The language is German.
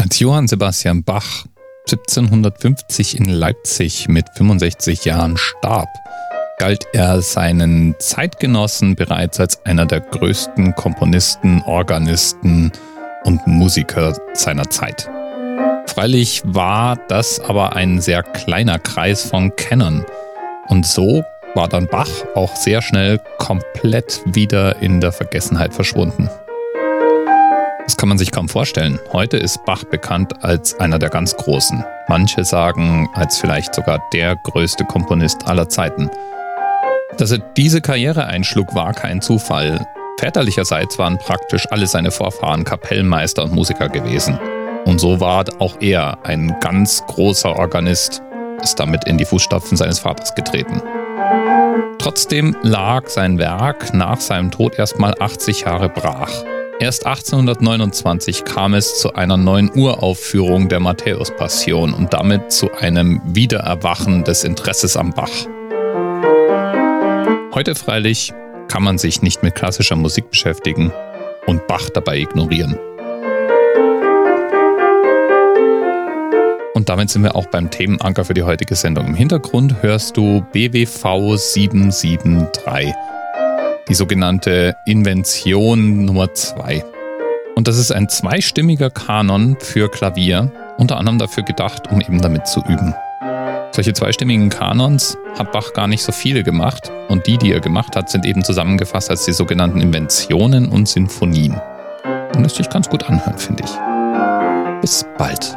Als Johann Sebastian Bach 1750 in Leipzig mit 65 Jahren starb, galt er seinen Zeitgenossen bereits als einer der größten Komponisten, Organisten und Musiker seiner Zeit. Freilich war das aber ein sehr kleiner Kreis von Kennern und so war dann Bach auch sehr schnell komplett wieder in der Vergessenheit verschwunden. Das kann man sich kaum vorstellen. Heute ist Bach bekannt als einer der ganz Großen. Manche sagen als vielleicht sogar der größte Komponist aller Zeiten. Dass er diese Karriere einschlug, war kein Zufall. Väterlicherseits waren praktisch alle seine Vorfahren Kapellmeister und Musiker gewesen. Und so war auch er ein ganz großer Organist, ist damit in die Fußstapfen seines Vaters getreten. Trotzdem lag sein Werk nach seinem Tod erstmal 80 Jahre brach. Erst 1829 kam es zu einer neuen Uraufführung der Matthäus-Passion und damit zu einem Wiedererwachen des Interesses am Bach. Heute freilich kann man sich nicht mit klassischer Musik beschäftigen und Bach dabei ignorieren. Und damit sind wir auch beim Themenanker für die heutige Sendung. Im Hintergrund hörst du BWV 773 die sogenannte Invention Nummer 2. Und das ist ein zweistimmiger Kanon für Klavier, unter anderem dafür gedacht, um eben damit zu üben. Solche zweistimmigen Kanons hat Bach gar nicht so viele gemacht und die, die er gemacht hat, sind eben zusammengefasst als die sogenannten Inventionen und Sinfonien. Und das sich ganz gut anhören, finde ich. Bis bald.